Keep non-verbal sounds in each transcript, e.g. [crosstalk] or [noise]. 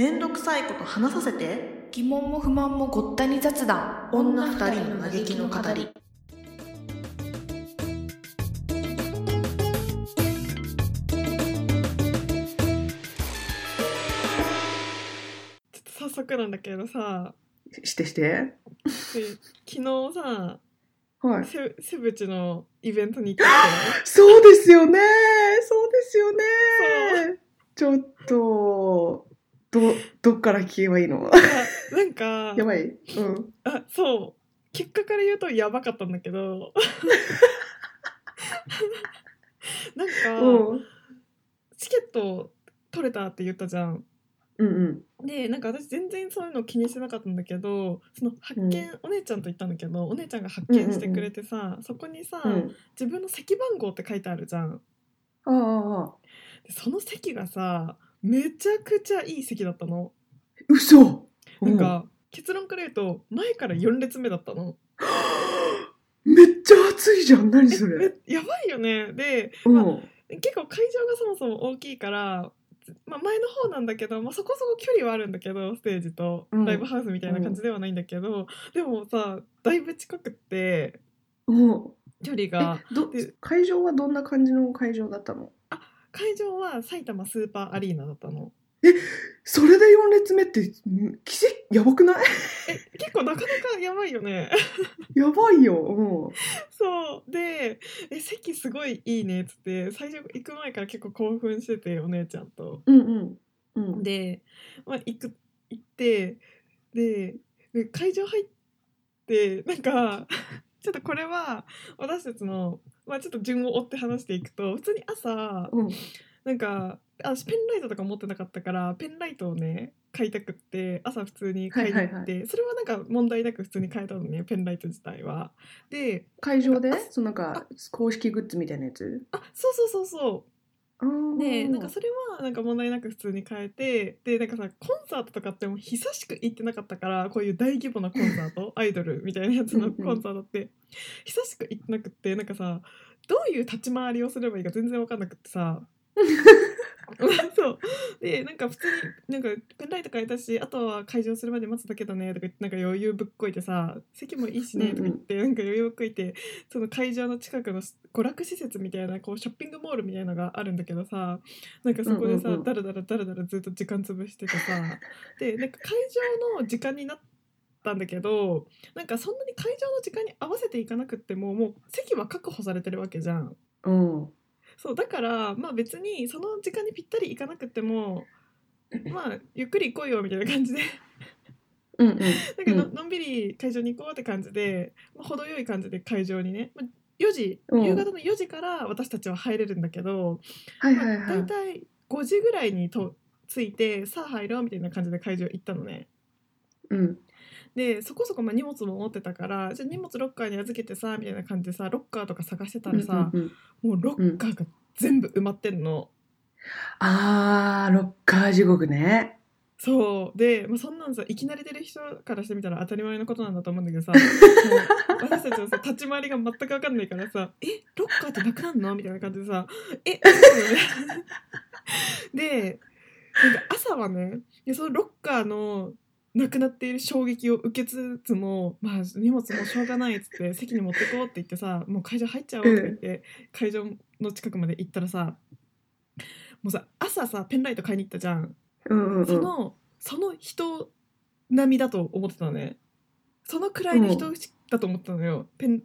めんどくさいこと話させて疑問も不満もごったに雑談女二人の嘆きの語りちょっと早速なんだけどさしてして。で昨日さはい。セセブチのイベントに行ってき [gasps] そうですよね。そうですよね。そちょっと、ど、どっから聞けばいいの？てなんか [laughs] やばい。うん。あそう結果から言うとやばかったんだけど [laughs] なんか、うん。チケット取れたって言ったじゃん。うんうん。でなんか私全然そういうの気にしてなかったんだけどその発見、うお姉ちゃんと行ったんだけどお姉ちゃんが発見してくれてさ、そこにさ、うん。自分の席番号って書いてあるじゃん。あその席がさめちゃくちゃいい席だったの。嘘なんか、結論から言うと前から4列目だったの。う [gasps] んめっちゃ暑いじゃん。何そえれ。やばいよね。でうん。結構会場がそもそも大きいから、まあ、前の方なんだけど、まあ、そこそこ距離はあるんだけどステージとうんライブハウスみたいな感じではないんだけど、でもさだいぶ近くってうん。距離がえどで会場はどんな感じの会場だったの？会場は埼玉スーパーアリーナだったの。それで4列目ってん奇跡やばくない？え結構なかなかやばいよね。やばいよ。そうでえ席すごいいいねっつって最初行く前から結構興奮しててお姉ちゃんと。うん。うんうん。うん。で、まあ、行く行ってでで会場入ってなんか [laughs] ちょっとこれは私たちの、まあ、ちょっと順を追って話していくと普通に朝うん。なんか私ペンライトとか持ってなかったからペンライトをね買いたくって朝普通に買いに行って、はいはいそれはなんか問題なく普通に買えたのねペンライト自体は。で会場で？あそのなんか公式グッズみたいなやつ？あそうそうそうそうでなんかそれはなんか問題なく普通に変えてでなんかさコンサートとかってもう久しく行ってなかったからこういう大規模なコンサート [laughs] アイドルみたいなやつのコンサートって久しく行ってなくってなんかさどういう立ち回りをすればいいか全然分かんなくってさ [laughs] [laughs] そうでなんか普通になんかペンライト変えたしあとは会場するまで待つだけだねとか言ってなんか余裕ぶっこいてさ席もいいしねとか言って、なんか余裕ぶっこいてその会場の近くの娯楽施設みたいなこうショッピングモールみたいなのがあるんだけどさなんかそこでさ、うんうんうんだらだらだらだらずっと時間潰しててさでなんか会場の時間になったんだけどなんかそんなに会場の時間に合わせていかなくってももう席は確保されてるわけじゃん。うん。そうだからまあ別にその時間にぴったり行かなくてもまあゆっくり行こうよみたいな感じでうんうん。だけど、うんのんびり会場に行こうって感じで、まあ、程よい感じで会場にねまあ4時、うん夕方の4時から私たちは入れるんだけど、はいまあはいはい。大体5時ぐらいにと着いてさあ入ろうみたいな感じで会場行ったのね。うん。でそこそこまあ荷物も持ってたからじゃあ荷物ロッカーに預けてさみたいな感じでさロッカーとか探してたらさ、うんうんうんもうロッカーが全部埋まってんの。あー、ロッカー地獄ね。そうで、まあ、そんなんさいきなり出る人からしてみたら当たり前のことなんだと思うんだけどさ [laughs] 私たちのさ立ち回りが全く分かんないからさ「えロッカーってなくなんの?」みたいな感じでさ「え [laughs] でなんか朝はねそのロッカーのなくなっている衝撃を受けつつも、まあ、荷物もしょうがないっつって [laughs] 席に持ってこうって言ってさもう会場入っちゃおうとか言って、会場の近くまで行ったらさもうさ朝さペンライト買いに行ったじゃん。うんうんうん。そのその人並みだと思ってたのね。そのくらいの人だと思ってたのよ、ペン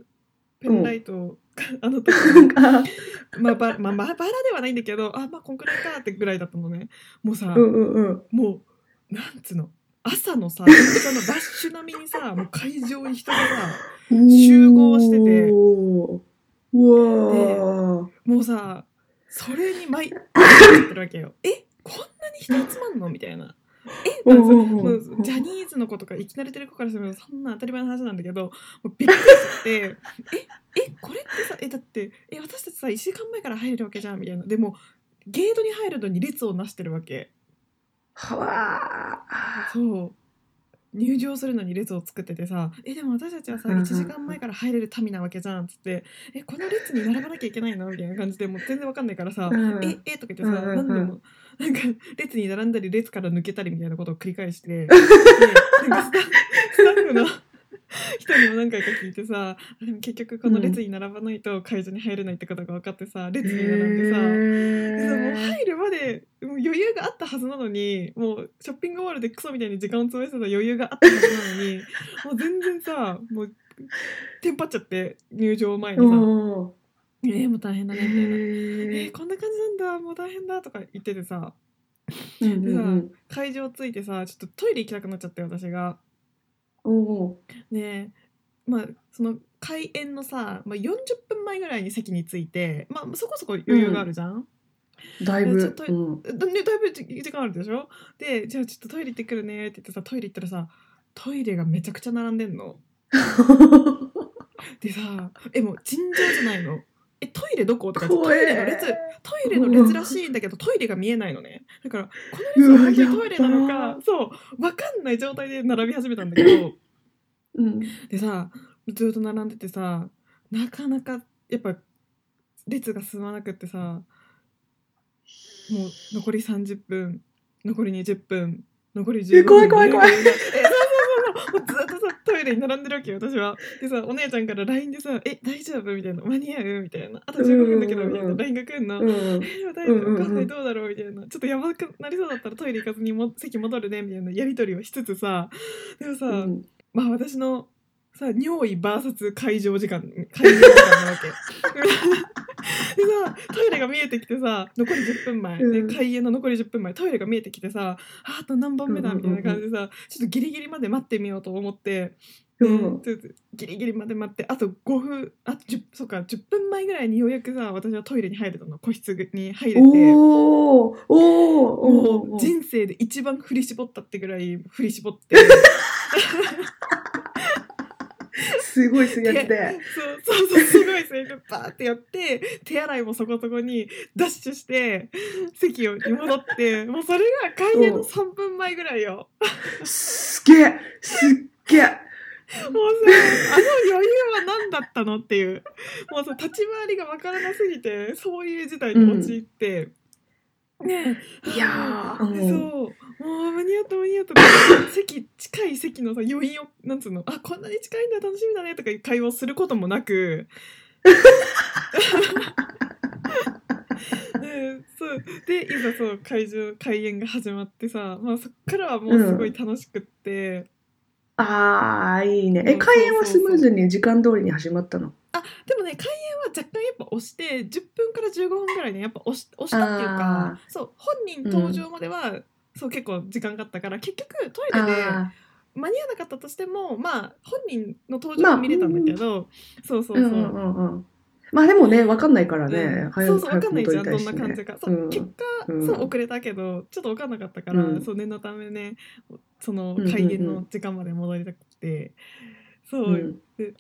ペンライトを、[laughs] あの時。[laughs] まあばまあまあバラではないんだけどあまあこんくらいかってぐらいだったのね。もうさ、うんうんうん。もうなんつうの？朝のさ電車のラッシュ並みにさ [laughs] もう会場に人がさ集合してて。もうさそれに毎日ってるわけよ。[laughs] えこんなに人集まんの？みたいな。えまジャニーズの子とかいきなり出る子からするとそんな当たり前の話なんだけどもうびっくりしてええこれってさえだってえ私たちさ1時間前から入れるわけじゃんみたいな。でもゲートに入るのに列をなしてるわけはわー。そう。入場するのに列を作っててさ「えでも私たちはさうんうん1時間前から入れる民なわけじゃん」っつって「えこの列に並ばなきゃいけないの?」みたいな感じでもう全然わかんないからさ「うん。ええ？とか言ってさ、うん何でもなんか列に並んだり列から抜けたりみたいなことを繰り返して [laughs] でなんかスタスタッフの [laughs] 人にも何回か聞いてさ [laughs] 結局この列に並ばないと会場に入れないってことが分かってさ列に並んでさ、でさもう入るまでもう余裕があったはずなのにもうショッピングモールでクソみたいに時間を潰してた余裕があったはずなのに [laughs] もう全然さもうテンパっちゃって入場前に。さお「えー、もう大変だね」みたいな「えー。ー、こんな感じなんだもう大変だ」とか言っててさ。うんうんでさ、うん会場着いてさちょっとトイレ行きたくなっちゃって私が。おーねまあその開演のさ、まあ、40分前ぐらいに席に着いて、まあ、そこそこ余裕があるじゃん？だいぶ。ちょっとうんだね、だいぶ時時間あるでしょ？でじゃあちょっとトイレ行ってくるねって言ってさトイレ行ったらさトイレがめちゃくちゃ並んでんの。[laughs] でさえもう尋常じゃないの。えトイレどこ？とかトイレの列トイレの列らしいんだけどトイレが見えないのねだからこの列は本当にトイレなのかそう分かんない状態で並び始めたんだけど。[laughs] うん。でさずっと並んでてさなかなかやっぱ列が進まなくってさもう残り30分残り20分残り15分え怖い怖い怖いずっとさトイレに並んでるわけよ私は。でさお姉ちゃんから LINE でさ「え大丈夫?」みたいな「間に合う?」みたいな「あと15分だけど」みたいな LINE が来んの？うんえー、大丈夫？わかんない。どうだろう？みたいなちょっとやばくなりそうだったらトイレ行かずにも席戻るねみたいなやり取りをしつつさ。でもさ、うん。まあ私のさ尿意 VS 会場時間会場時間なわけ [laughs] トイレが見えてきてさ残り10分前、うん。で開演の残り10分前。トイレが見えてきてさああと何番目だみたいな感じでさ、ちょっとギリギリまで待ってみようと思って、う。んギリギリまで待って。あと5分あ10そうか10分前ぐらいにようやくさ私はトイレに入れたの。個室に入れて。おーおーお人生で一番振り絞ったってぐらい振り絞って [laughs] すごいするやつで。そうそうそうすごいそれでバーってやって手洗いもそこそこにダッシュして席に戻ってもうそれが開演の3分前ぐらいよ。すっげえすっげえ。もうさあの余裕は何だったのっていう。もうさ立ち回りがわからなすぎてそういう事態に陥って、ね。えいやそう。もう間に合った間に合った。席近い席のさ余韻をなんつうの？あこんなに近いんだ楽しみだねとかいう会話をすることもなく。で [laughs] そう。でいざそう会場開演が始まってさ、まあ、そっからはもうすごい楽しくって、ああいいね。えうん開演はスムーズに時間通りに始まったの？あでもね開演は若干やっぱ押して10分から15分ぐらいねやっぱ押し押したっていうあかそう本人登場までは、そう結構時間があったから結局トイレであ間に合わなかったとしてもまあ本人の登場は見れたんだけど、そうそうそう。ーうんうんうんうん。まあでもねわかんないからね。うん。早くそうそう分かんないじゃんどんな感じか、そううん。結果、うん。そう遅れたけどちょっと分かんなかったから、うん。そう念のためねそのうんうんうん開演の時間まで戻りたくて、そう、うん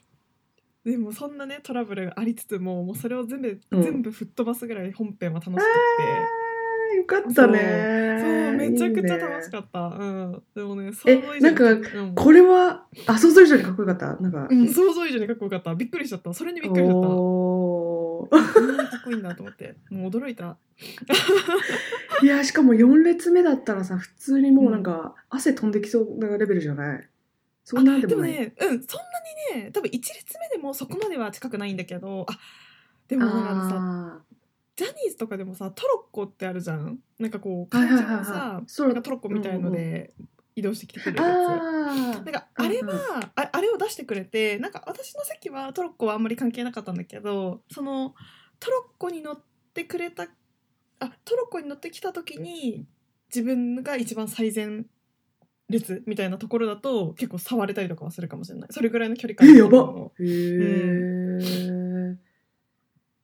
でもそんなねトラブルがありつつももうそれを全部、うん全部吹っ飛ばすぐらい本編は楽しくって。よかったね。そうめちゃくちゃ楽しっかった。うん。でもね、想え像以上になんかうんこれはあ想像以上にかっこよかった。なんか。うん、想像以上にかっこよかった。びっくりしちゃった。それにびっくりしちゃった。おーこんなにかっこいいんだと思って。もう驚いた。[laughs] いやしかも4列目だったらさ普通にもうなんか汗飛んできそうなレベルじゃない？そんなんでもね、うん、そんなにね、多分1列目でもそこまでは近くないんだけど、あでもなんかさ、あジャニーズとかでもさ、トロッコってあるじゃん？なんかこう、はい会はいはいはい場をさ、そうなんかトロッコみたいので移動してきてくれるやつ。あなんかあれは、ああれを出してくれてなんか私の席はトロッコはあんまり関係なかったんだけどそのトロッコに乗ってくれたあトロッコに乗ってきた時に自分が一番最前列みたいなところだと結構触れたりとかはするかもしれない。それぐらいの距離感。えやば。のへえ、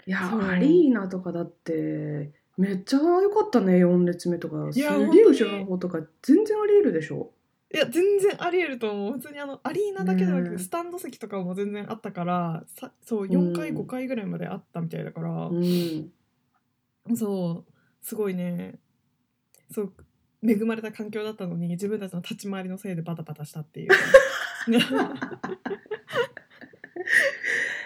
いやそう。アリーナとかだってめっちゃ良かったね4列目とか。すげえ後ろの方とか全然ありえるでしょ？いや全然ありえると思う。普通にあのアリーナだけじゃなくうん。てスタンド席とかも全然あったからさそう4回うん5回ぐらいまであったみたいだから、うん。そうすごいね。そう恵まれた環境だったのに自分たちの立ち回りのせいでバタバタしたっていう。[laughs]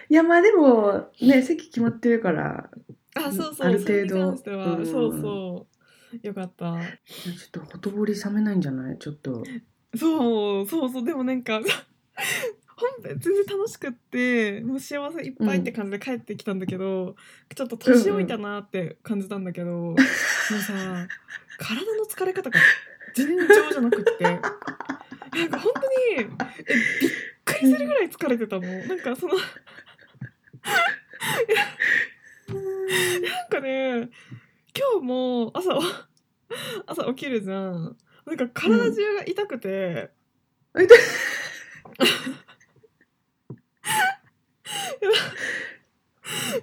いやまあでもね席決まってるからあそうそうある程度そうん。そうそう。よかった。ちょっとほとぼり冷めないんじゃない？ちょっと。そうそうそうでもなんか [laughs] 本編全然楽しくってもう幸せいっぱいって感じで帰ってきたんだけど、ちょっと年老いたなって感じたんだけど、もうさ体の疲れ方が尋常じゃなくって。なんか本当にえびっくりするぐらい疲れてたもん。なんかその [laughs] なんかね今日も朝 [laughs] 朝起きるじゃん。なんか体中が痛くて、あ痛い。[laughs]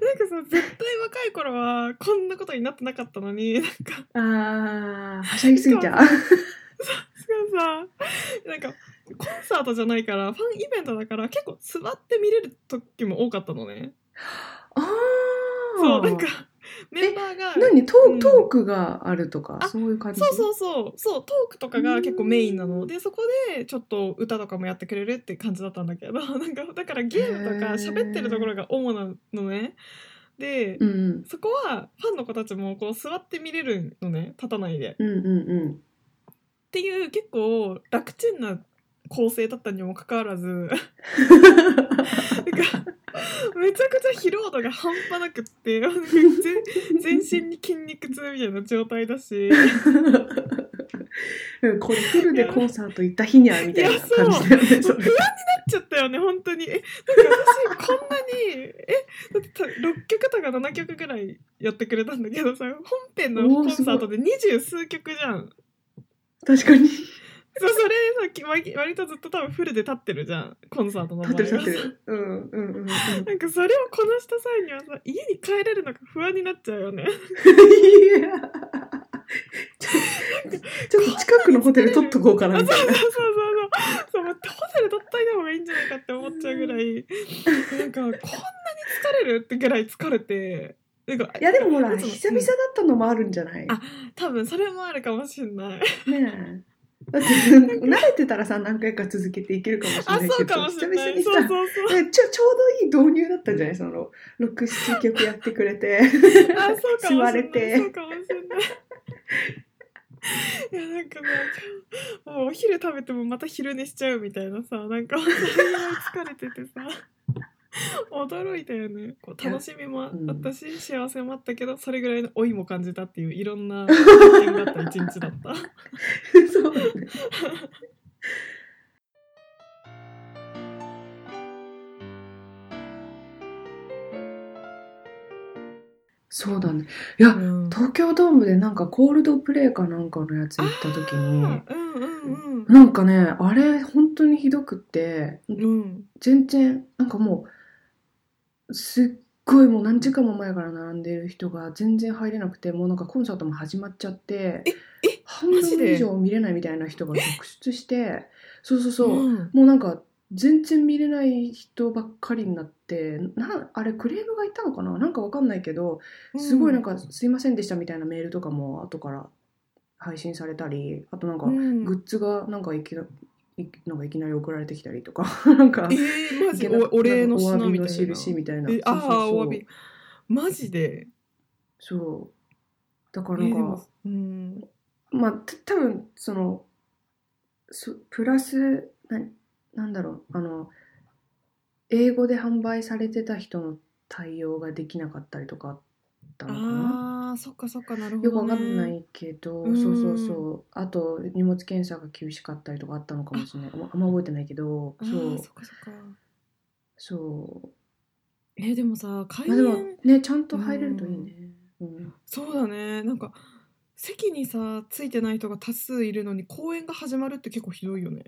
なんかさ絶対若い頃はこんなことになってなかったのになんか。あー、はしゃぎすぎちゃう。しかもさなんかコンサートじゃないからファンイベントだから結構座って見れる時も多かったのね。あー。そうなんかメンバーが何？トうん。ートークがあるとか、あそういう感じ？そうそうそう。そうトークとかが結構メインなの。でそこでちょっと歌とかもやってくれるって感じだったんだけど [laughs] なんかだからゲームとか喋ってるところが主なのね。で、うん。そこはファンの子たちもこう座って見れるのね。立たないで。うんうんうん。っていう結構楽ちんな構成だったにもかかわらずなんかめちゃくちゃ疲労度が半端なくって全全身に筋肉痛みたいな状態だしうん。これフルでコンサート行った日にはみたいな感じだよね。不安になっちゃったよね本当にえなんか私こんなにえだってた6曲とか7曲ぐらいやってくれたんだけどさ本編のコンサートで二十数曲じゃん確かに。そうそれさき割割とずっと多分フルで立ってるじゃんコンサートの場合は立ってる立ってる。うんうんうんうん。[laughs] なんかそれをこなした際にはさ家に帰れるのが不安になっちゃうよね。いや [laughs] ちょちょっと近くのホテル取っとこうかなみたいな [laughs] そうそうそう。そうそうホテル取っといた方がいいんじゃないかって思っちゃうぐらいなんかこんなに疲れるってぐらい疲れてなんかいやでもほら久々だったのもあるんじゃない、あ多分それもあるかもしんない。ねえだって慣れてたらさ何回か続けていけるかもしれあないけどそうかもしんない。そうそうちょちょうどいい導入だったんじゃない？その67曲やってくれてあそうかもしんない。[laughs] てそうかもしんない。いやなんかもうお昼食べてもまた昼寝しちゃうみたいなさなんかそれぐらい疲れててさ [laughs] 驚いたよね。こう楽しみもあったし、幸せもあったけどそれぐらいの老いも感じたっていういろんな [laughs] 経験があった一日だった。[laughs] そうだね。そうだね。いやうん。東京ドームでなんかコールドプレイかなんかのやつ行った時にうんうんなんかねあれ本当にひどくってうんうん。全然なんかもうすっごいもう何時間も前から並んでる人が全然入れなくてもうなんかコンサートも始まっちゃってええ半分以上見れないみたいな人が続出してそうそうそう、うん。もうなんか全然見れない人ばっかりになってなあれクレームがいたのかな？なんかわかんないけどすごいなんか「すいませんでした」みたいなメールとかも後から配信されたりあとなんかうん。グッズがなんかいきないなんかいきなり送られてきたりとか。[laughs] なんかえー、おお礼のお詫びの品みたいな。印みたいな。えああお詫び。マジで？そう。だからなんか、もうん。まあた多分そのそプラスななんだろう。あの英語で販売されてた人の対応ができなかったりとかあったのかなああそっかそっかなるほど、ね、よくわかんないけど、うん。そうそうそう。あと荷物検査が厳しかったりとかあったのかもしれない。ああんま覚えてないけどあそう。ーそっかそっか。そう。えーでもさ開まあねちゃんと入れるといいね。うん。そうだね。なんか席にさついてない人が多数いるのに公演が始まるって結構ひどいよね。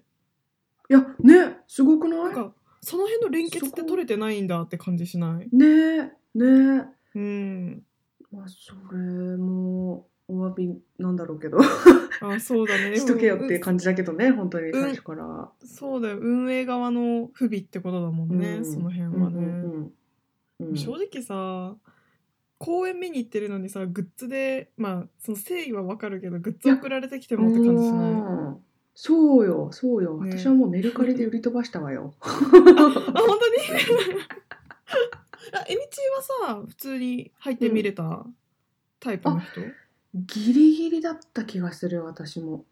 いやねすごくない？なんかその辺の連結って取れてないんだって感じしない？ねね。うんまあそれもお詫びなんだろうけど。あそうだね。[laughs] しとけよっていうじ感じだけどね本当にん。最初から。そうだよ。運営側の不備ってことだもんね、うん。その辺はね、うんうんうん。うん。正直さ公演見に行ってるのにさグッズでまあその誠意はわかるけどグッズ送られてきてもって感じしない。うん。そうよそうよ、ね。私はもうメルカリで売り飛ばしたわよ。[laughs] あ本当に？[laughs] あえみちはさ普通に入って見れたタイプの人、ギリギリだった気がする私も。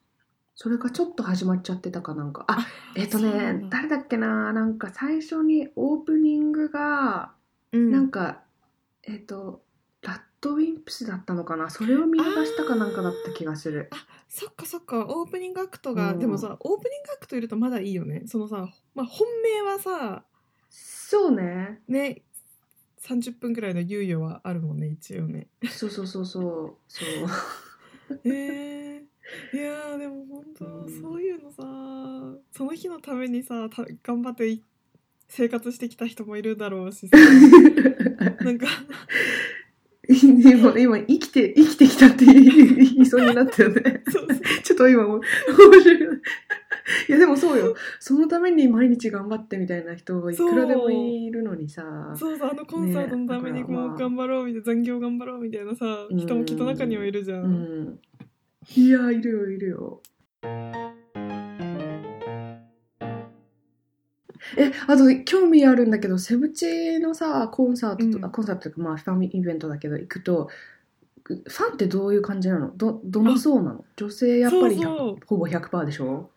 それがちょっと始まっちゃってたかなんか。あえっ、とそうなんだ。ね誰だっけな？なんか最初にオープニングがうん。なんか、えっ、とラッドウィンプスだったのかな？それを見逃したかなんかだった気がする。そっかそっか。オープニングアクトが、うん。でもさオープニングアクトいるとまだいいよね。そのさ、まあ、本命はさそうね。ね30分くらいの猶予はあるもんね一応ね。そうそうそうそう。そう。[laughs] えー、いやーでも本当、うん。そういうのさその日のためにさた頑張ってい生活してきた人もいるだろうしさ。[laughs] なんか。今今生きて生きてきたって言いそうになったよね。そうそう。[laughs] ちょっと今も面白いいやでもそうよ。そのために毎日頑張ってみたいな人いくらでもいるのにさ。そうそうあのコンサートのためにねだから。まあもう頑張ろうみたいな残業頑張ろうみたいなさうん。人もきっと中にはいるじゃん、うん。いやいるよいるよ。えあと興味あるんだけどセブチのさコンサートとか、うん。コンサートとかまあファミイベントだけど行くとファンってどういう感じなの？どどの層なの？女性やっぱり100そうそう。ほぼ100%でしょ？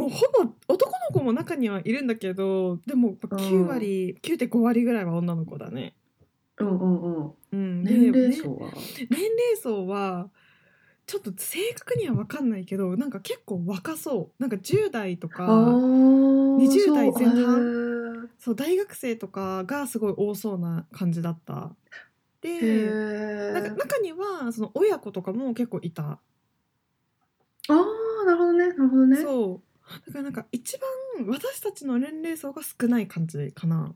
もうほぼ男の子も中にはいるんだけどでも9割、9.5割ぐらいは女の子だね、うんうんうん。うん、で年齢ね層は、年齢層はちょっと正確には分かんないけどなんか結構若そう。なんか10代とあかー20代前半？そう。大学生とかがすごい多そうな感じだった。でへなんかー中にはその親子とかも結構いた、ああなるほどねなるほどね。そうだからなんか一番私たちの年齢層が少ない感じかな、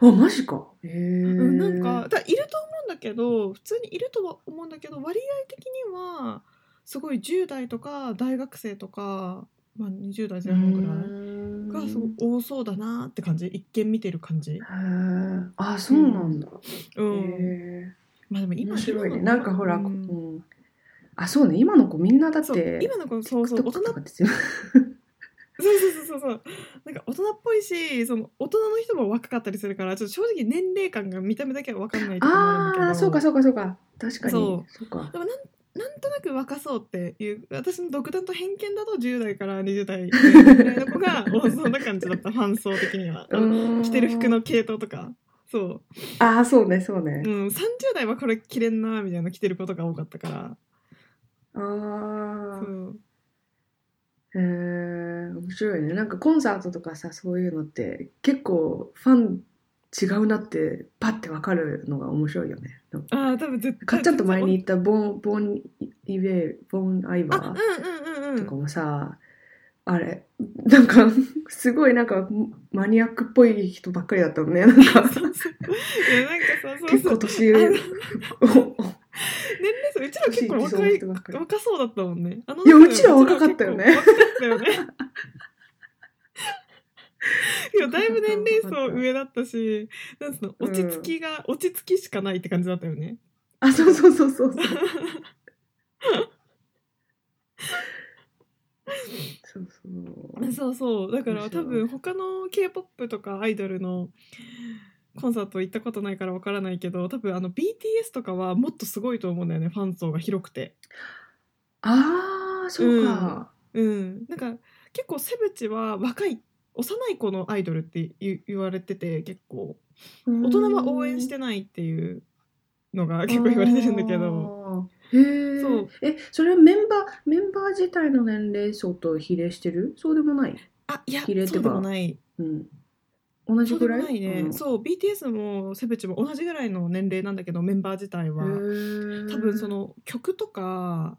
あマジか。へえ、うん、なんかだいると思うんだけど普通にいるとは思うんだけど割合的にはすごい10代とか大学生とか、まあ、20代前半ぐらいがすごい多そうだなって感じ。一見見てる感じ。へえあそうなんだ、うん、へえまあでも今面白いね。なんかほら、ううん。んあそうね。今の子みんなだって今の子そうそう大人とかですよそうそうそうそう。なんか大人っぽいしその大人の人も若かったりするからちょっと正直年齢感が見た目だけは分かんないとこもあるんだけど。ああそうかそうかそうか。確かに。そそうか。でもなんなんとなく若そうっていう私の独断と偏見だと10代から20代ぐらいの子が多そうな感じだったファン層的には。[laughs] 着てる服の系統とか。そああそうねそうね。う、うん、30代はこれ着れんなみたいな着てることが多かったから。ああそうへえ面白いね。なんかコンサートとかさそういうのって結構ファン違うなってパッてわかるのが面白いよね。ああ多分絶対かっちゃんと前に言ったボンボンイベーボンアイバあーうんうんうんうん。とかもさ、あれなんかすごいなんかマニアックっぽい人ばっかりだったのね。なんかいやなんかさそう結そう。構年上年 [laughs] [laughs] 齢層うちら結構若い若そうだったもんね。あのいやうちら若かったよね。いや [laughs] だいぶ年齢層上だったしなんその落ち着きが、うん、落ち着きしかないって感じだったよね。あそうそう [laughs] そうそう。そうそう。そうそう。そうだから多分他の k p o p とかアイドルのコンサート行ったことないからわからないけど多分あの BTS とかはもっとすごいと思うんだよねファン層が広くて。ああそうか、うん。なんか結構セブチは若い幼い子のアイドルって言言われてて結構。大人は応援してないっていうのが結構言われてるんだけど。へえそう。えそれはメンバーメンバー自体の年齢層と比例してる？そうでもない？あいやそうでもない。うん同じぐらい？いね、うん。そう BTS もセブチも同じぐらいの年齢なんだけどメンバー自体は。多分その曲とか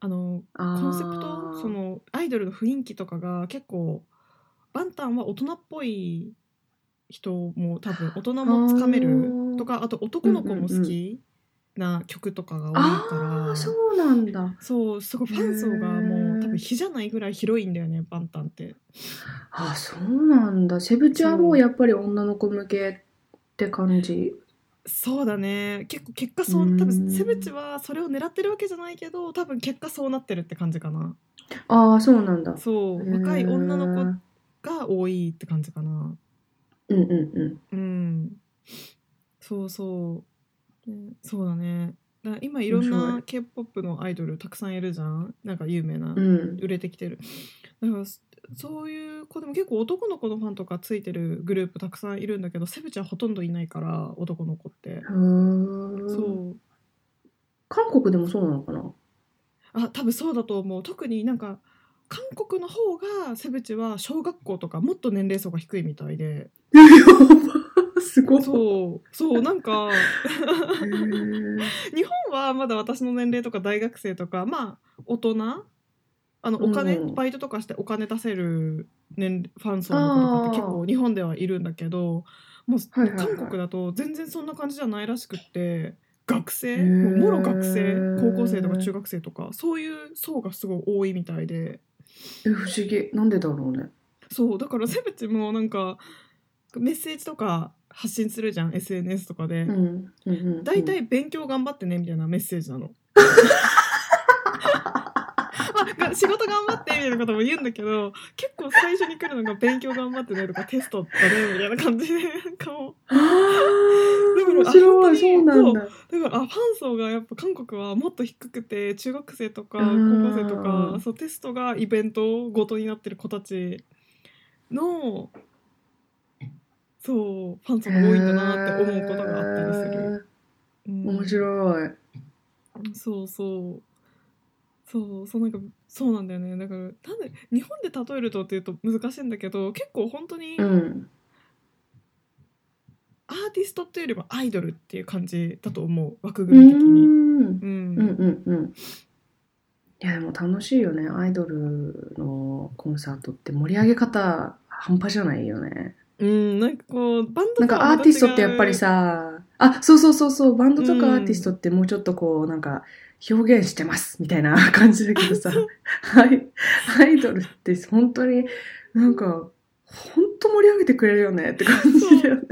あのココンセプトそのアイドルの雰囲気とかが結構バンタンは大人っぽい人も多分大人もつかめる。とかあと男の子も好きな曲とかが多いから、ああそうなんだ。そうすごいファン層がもう多分比じゃないぐらい広いんだよねバンタンって。あそうなんだ。セブチはもう。やっぱり女の子向けって感じ？そうだね。結構結果そううん。多分セブチはそれを狙ってるわけじゃないけど多分結果そうなってるって感じかな。ああそうなんだ。そう。若い女の子が多いって感じかな。うんうんうん。うん。そうそう、ねそうだねだ今いろんない。K p o p のアイドルたくさんいるじゃん。なんか有名な、うん。売れてきてる。だからそそういう子でも結構男の子のファンとかついてるグループたくさんいるんだけどセブちゃんほとんどいないから男の子って。そう。韓国でもそうなのかな？あ多分そうだと思う。特になんか韓国の方がセブチは小学校とかもっと年齢層が低いみたいで [laughs] すごい。そう。そうなんか。日本はまだ私の年齢とか大学生とかまあ大人？あのお金、うん。バイトとかしてお金出せる年ファン層の子とかって結構日本ではいるんだけどもう韓国だと全然そんな感じじゃないらしくって学生？もうもろ学生？高校生とか中学生とかそういう層がすごい多いみたいで。え不思議。なんでだろうね。そうだからセブチもなんかメッセージとか発信するじゃん SNS とかで。うん。うんうんうん大体勉強頑張ってねみたいなメッセージなの。[laughs] まあ、仕事頑張ってみたいなことも言うんだけど結構最初に来るのが勉強頑張ってねとかテストだねみたいな感じでなんかもう面あ白い。そうなんだ。だからあファン層がやっぱ韓国はもっと低くて中学生とか高うん校生とかそうテストがイベントごとになってる子たちのそうファン層が多いんだなって思うことがあったりする。うん面白い。そうそうそうそうなんかそうなんだよねだからなんで日本で例えるとっていうと難しいんだけど結構本当にうん。アーティストっていうよりもアイドルっていう感じだと思う枠う組み的に。ん。うんうんうんうん。いやでも楽しいよね。アイドルのコンサートって盛り上げ方半端じゃないよね。うんなんかこうバンドなんとはまたかアーティストってやっぱりさ、あ、そうそうそうそう、バンドとうんかアーティストってもうちょっとこう、なんか、表現してますみたいな感じだけどさ、はい、アイドルって本当になんか、本当盛り上げてくれるよねって感じだよね。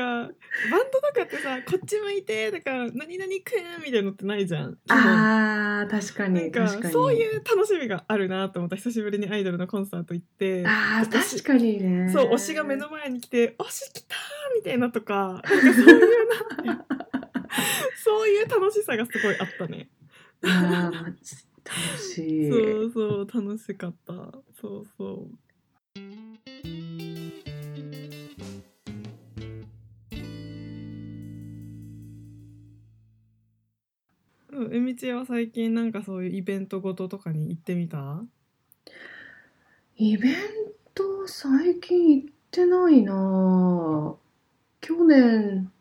なんかバンドとかってさこっち向いてだから何々くんみたいなのってないじゃん。あー、確かに、なんか確かに。そういう楽しみがあるなと思った久しぶりにアイドルのコンサート行ってあー、確かにね。そう推しが目の前に来て「推し来た!」みたいなとかなんかそういうな [laughs] そういう楽しさがすごいあったね。あー、楽しい。[laughs] そうそう楽しかったそうそう。うみちは最近なんかそういうイベントごととかに行ってみた？イベント最近行ってないな。ぁ去年、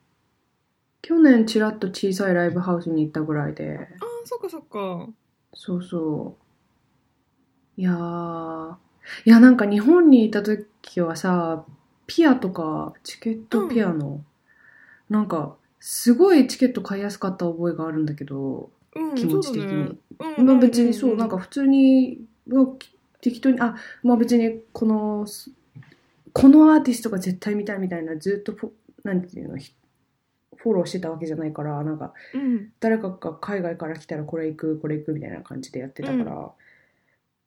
去年ちらっと小さいライブハウスに行ったぐらいで。あーそっかそっか。そうそう。いやー、いやなんか日本にいた時はさ、ピアとか、チケットピアの、なんか、すごいチケット買いやすかった覚えがあるんだけど、うん気持ち的に。ねうんまあ別にそう、んなんか普通に、まあ適当に、あ、まあ別にこの、すこのアーティストが絶対見たいみたいな、ずっとフォ、なんていうの、ひフォローしてたわけじゃないから、なんか、うん誰かが海外から来たらこれ行く、これ行くみたいな感じでやってたから、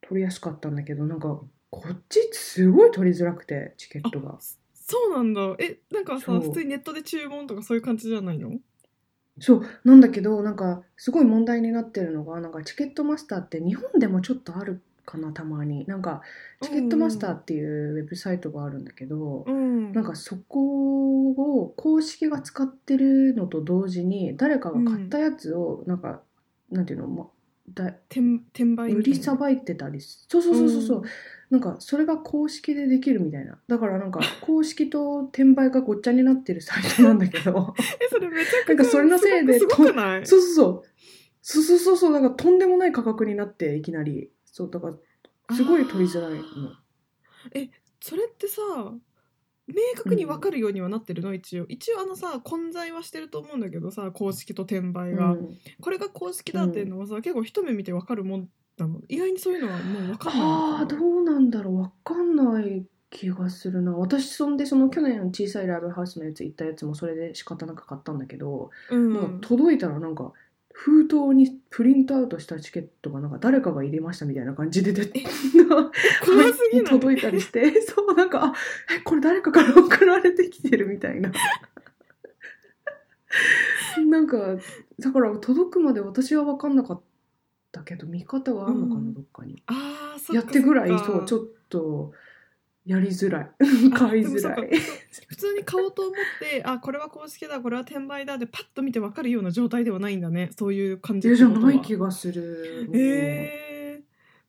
取りやすかったんだけど、なんか、こっちすごい取りづらくて、チケットが。そうなんだ。えなんかそう。さ普通にネットで注文とかそういう感じじゃないの？そう、なんだけど、なんか、すごい問題になってるのが、なんか、チケットマスターって日本でもちょっとあるかな、たまに。なんか、チケットマスターっていうウェブサイトがあるんだけど、うん。なんかそこを公式が使ってるのと同時に、誰かが買ったやつを、なんか、なんていうの、ま、だ転転売売りさばいてたりすそうそうそうそうそう、なんかそれが公式でできるみたいな。だからなんか [laughs] 公式と転売がごっちゃになってるサイトなんだけど。[laughs] えそれめちゃくちゃなんかそれのせいでそうそうそうそう。そうそうそうなんかとんでもない価格になっていきなり。そうだからすごい取りづらいの。それってさ明確に分かるようにはなってるの？一応。一応あのさ混在はしてると思うんだけどさ公式と転売が、うん。これが公式だっていうのはさ、結構一目見て分かるもんなの意外にそういうのはもう分かんないのああどうなんだろう。わかんない気がするな。私そんでその去年小さいライブハウスのやつ行ったやつもそれで仕方なく買ったんだけど、うん。なんか届いたらなんか封筒にプリントアウトしたチケットがなんか誰かが入れましたみたいな感じで出て怖すぎない？届いたりして [laughs] そうなんかあえこれ誰かから送られてきてるみたいな。[laughs] なんかだから届くまで私は分かんなかったけど見方はあるのかな、うん。どっかに。あやってぐらいそうちょっとやりづらい。あ買いづらい。普通に買おうと思ってあこれは公式だこれは転売だでパッと見て分かるような状態ではないんだね。そういう感じ。えじゃない気がする。え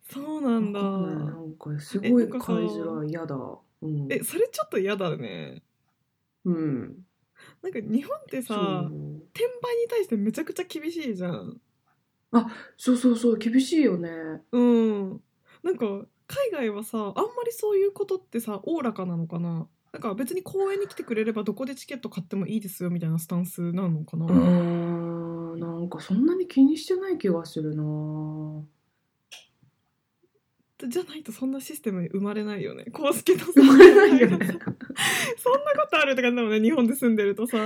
ー、そうなんだ。なんかすごい買いづらい。嫌だ。うん。えそれちょっと嫌だね。うん。なんか日本ってそさう。転売に対してめちゃくちゃ厳しいじゃん。そうそうそう厳しいよね。うん。なんか海外はさあんまりそういうことってさおおらかなのかな？なんか別に公園に来てくれればどこでチケット買ってもいいですよみたいなスタンスなのかな、うーんなんかそんなに気にしてない気がするな。じゃないとそんなシステム生まれないよね。公式のさ生まれないよね。[laughs] そんなことあるって感じだもんね日本で住んでるとさ。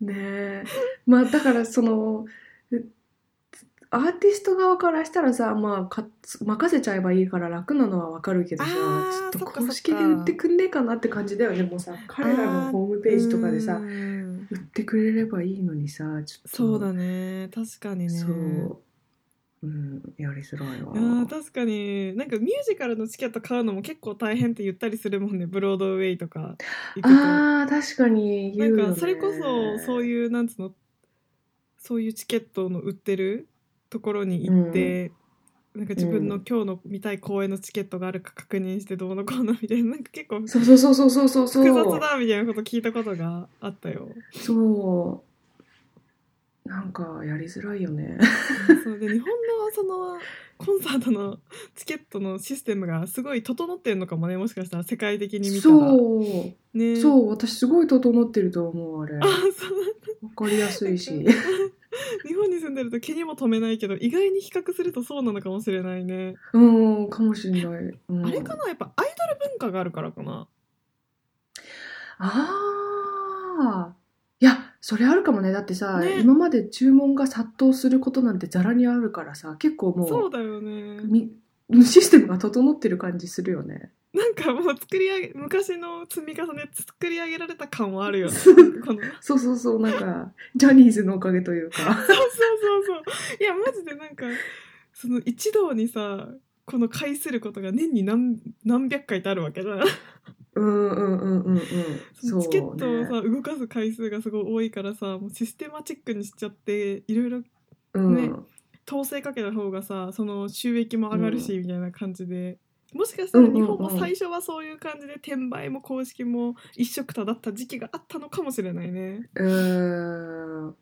ねえ。まあだからそのえアーティスト側からしたらさ、まあ、か任せちゃえばいいから楽なのはわかるけどさあーちょっと公式で売ってくんねえかなって感じだよねもうさ。彼らのホームページとかでさうん売ってくれればいいのにさちょっとそうだね確かにね。そう、うん、やりづらいわ。あー確かに。なんかミュージカルのチケット買うのも結構大変って言ったりするもんねブロードウェイとか行くと。あー確かにな言うよ、ね、んかそれこそそういうなんつうのそういうチケットの売ってるところに行って、なんか自分のうん。今日の見たい公演のチケットがあるか確認してどうのこうのみたいななんか結構そうそうそうそうそうそう複雑だみたいなこと聞いたことがあったよ。そう。なんかやりづらいよね。そう。で日本のそのコンサートのチケットのシステムがすごい整ってるのかもねもしかしたら世界的に見たら。そう。ね、そう。私すごい整ってると思うあれ。わかりやすいし [laughs] 日本に住んでると気にも留めないけど意外に比較するとそうなのかもしれないね。うんかもしれない、うん、あれかな？やっぱアイドル文化があるからかな。ああいやそれあるかもね。だってさ、ね。今まで注文が殺到することなんてざらにあるからさ結構もそううだよね。み [laughs] システムが整ってる感じするよねなんかもう作り上げ昔の積み重ね作り上げられた感はあるよね。こ [laughs] のそうそうそうなんかジャニーズのおかげというかそうそうそうそう。いやマジでなんかその一堂にさこの介することが年に何何百回ってあるわけじゃん。うんうんうんうんうんそチケットをねさ、動かす回数がすごい多いからさもうシステマチックにしちゃっていろいろうんね統制かけた方がさその収益も上がるし、みたいな感じでもしかしたら日本も最初はそういう感じで転売も公式も一緒くただった時期があったのかもしれないね。うーん。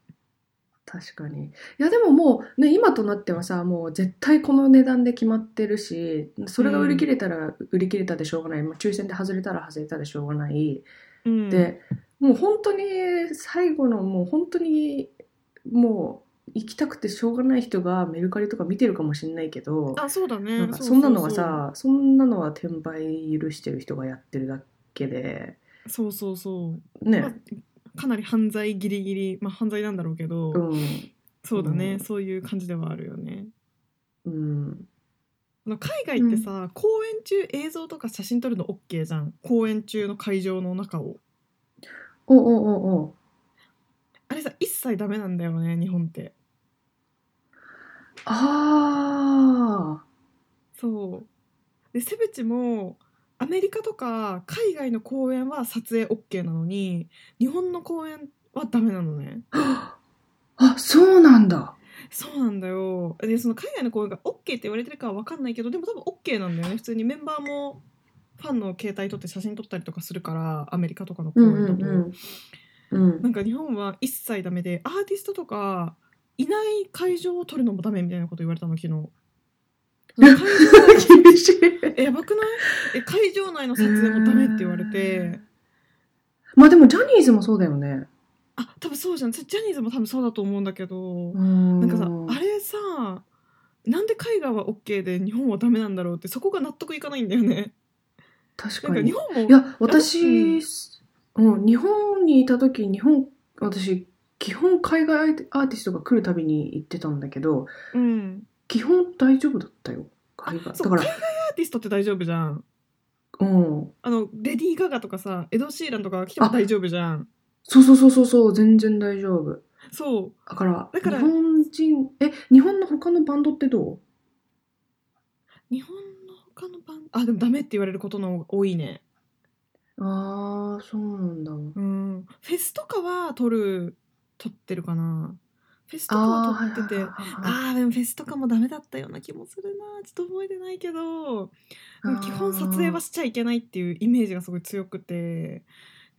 確かに。いやでももうね今となってはさもう絶対この値段で決まってるしそれが売り切れたら売り切れたでしょうがない、まあ、抽選で外れたら外れたでしょうがない、うん、でもう本当に最後のもう本当にもう行きたくてしょうがない人がメルカリとか見てるかもしれないけどあそうだね。なんかうそんなのはさそんなのは転売許してる人がやってるだけでそうそうそう、ね、まあかなり犯罪ギリギリまあ犯罪なんだろうけど、うん。そうだね、うん。そういう感じではあるよね。うん。海外ってさ、公演中映像とか写真撮るの OK じゃん。公演中の会場の中を。おおおおあれさ一切ダメなんだよね日本って。ああそう。でセブチもアメリカとか海外の公演は撮影 OK なのに日本の公演はダメなのね。あそうなんだ。そうなんだよ。でその海外の公演が OK って言われてるかは分かんないけどでも多分 OK なんだよね。普通にメンバーもファンの携帯撮って写真撮ったりとかするからアメリカとかの公うん演だと、うんうんなんか日本は一切ダメでアーティストとかいない会場を撮るのもダメみたいなこと言われたの昨日。[laughs] やばくない？え会場内の撮影もダメって言われて。まあでもジャニーズもそうだよね。あ多分そうじゃん。ジャニーズも多分そうだと思うんだけど。ななんかさあれさなんで海外は OK で日本はダメなんだろうってそこが納得いかないんだよね。確かに。か日本もいや私、ううん、日本にいた時日本私基本海外アーティストが来るたびに行ってたんだけどうん。基本大丈夫だったよ。海外。だから海外アーティストって大丈夫じゃん。うん。あのレディー・ガガとかさエド・シーランとかが来ても大丈夫じゃん。そうそうそうそうそう全然大丈夫。そう。だからだから日本人え日本の他のバンドってど日本の他のバンド？あでもダメって言われることの多いね。うああそうなんだ。うん。フェスとかは撮る撮ってるかな。フェスとかは撮ってて。ああーでもフェスとかもダメだったような気もするな。ちょっと覚えてないけど。基本撮影はしちゃいけないっていうイメージがすごい強くて。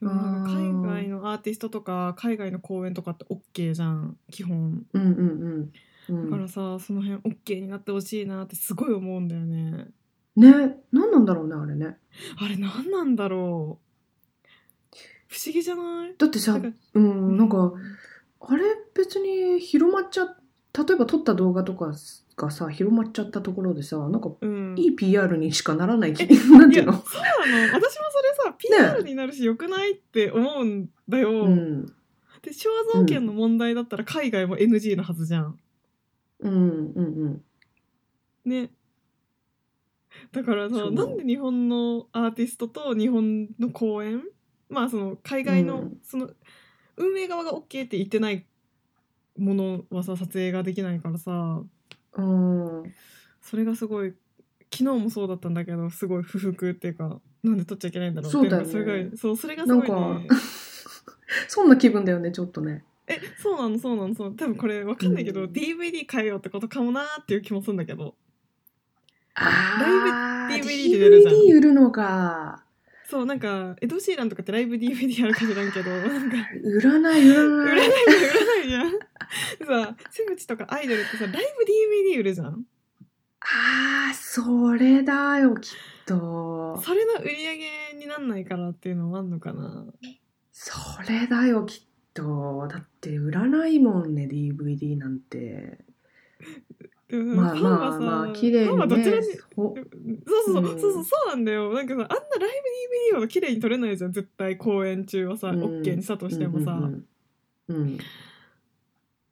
でもなんか海外のアーティストとか海外の公演とかって OK じゃん。基本。うんうんうん。うん。だからさその辺 OK になってほしいなってすごい思うんだよねね。何なんだろうねあれね。あれ何なんだろう。不思議じゃない？だってさなんかうんなんかあれ？別に広まっちゃ例えば撮った動画とかがさ広まっちゃったところでさなんかうん。いい PR にしかならない気え [laughs] なんていうの？そうなの。私もそれさ PR になるしよくないって思うんだよ、うん。で肖像権の問題だったら海外も NG のはずじゃん。うんうんうん。ねだからさそう。なんで日本のアーティストと日本の公演？まあその海外の、うん。その運営側が OK って言ってないものはさ撮影ができないからさ。うん。それがすごい昨日もそうだったんだけどすごい不服っていうかなんで撮っちゃいけないんだろうそうだよねっていうのがそれがそうそれがすごいなんねか [laughs] そんな気分だよねちょっとね。えそうなのそうなのそう。多分これわかんないけど、うん。DVD 変えようってことかもなーっていう気もするんだけどあライブ DVD で出るじゃん DVD 売るのか。そうなんかエド・シーランとかってライブ DVD あるか知らんけど [laughs] なんか。売らない売ら売らないない売らないじゃん。でさセブチとかアイドルってさライブ DVD 売るじゃん。あーそれだよきっと。それの売り上げになんないからっていうのもあんのかな。それだよきっと。だって売らないもんね DVD なんて [laughs] まあファンはさまあまあ綺麗ファンはにどちらにそうそうそう,、うん。そうそうそうなんだよ。なんかさあんなライブ DVD ほど綺麗に撮れないじゃん絶対公演中はさ、うん。OK にしたとしてもさ、うんうんうん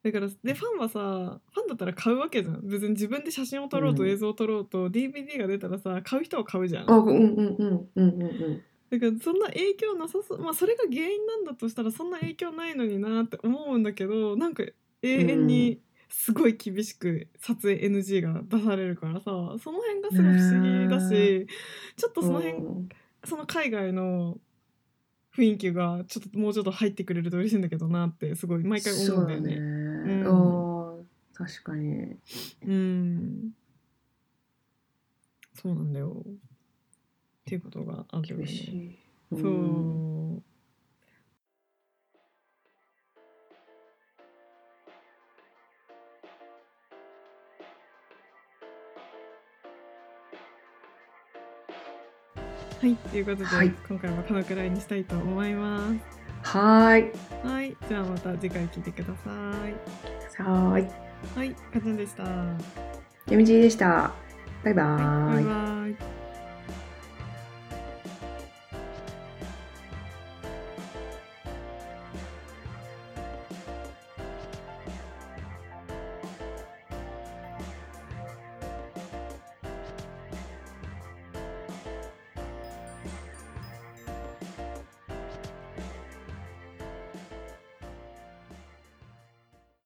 だからでファンはさファンだったら買うわけじゃん。別に自分で写真を撮ろうとうん映像を撮ろうと、DVD が出たらさ買う人は買うじゃん。あうんうんうんうんうん。うんだからそんな影響なさそうまあそれが原因なんだとしたらそんな影響ないのになって思うんだけどなんか永遠にすごい厳しく撮影 NG が出されるからさその辺がすごい不思議だし、ねちょっとその辺、うんその海外の雰囲気がちょっともうちょっと入ってくれると嬉しいんだけどなってすごい毎回思うんだよね。そうだね、うん確かにうんそうなんだよ。っていうことがあるよね。そう。はい、ということで、はい今回はこのくらいにしたいと思います。はーいはい、じゃあまた次回聞いてください。はーいはい、かちゃんでした。はやみじでしたバイバい、バーイイバイ。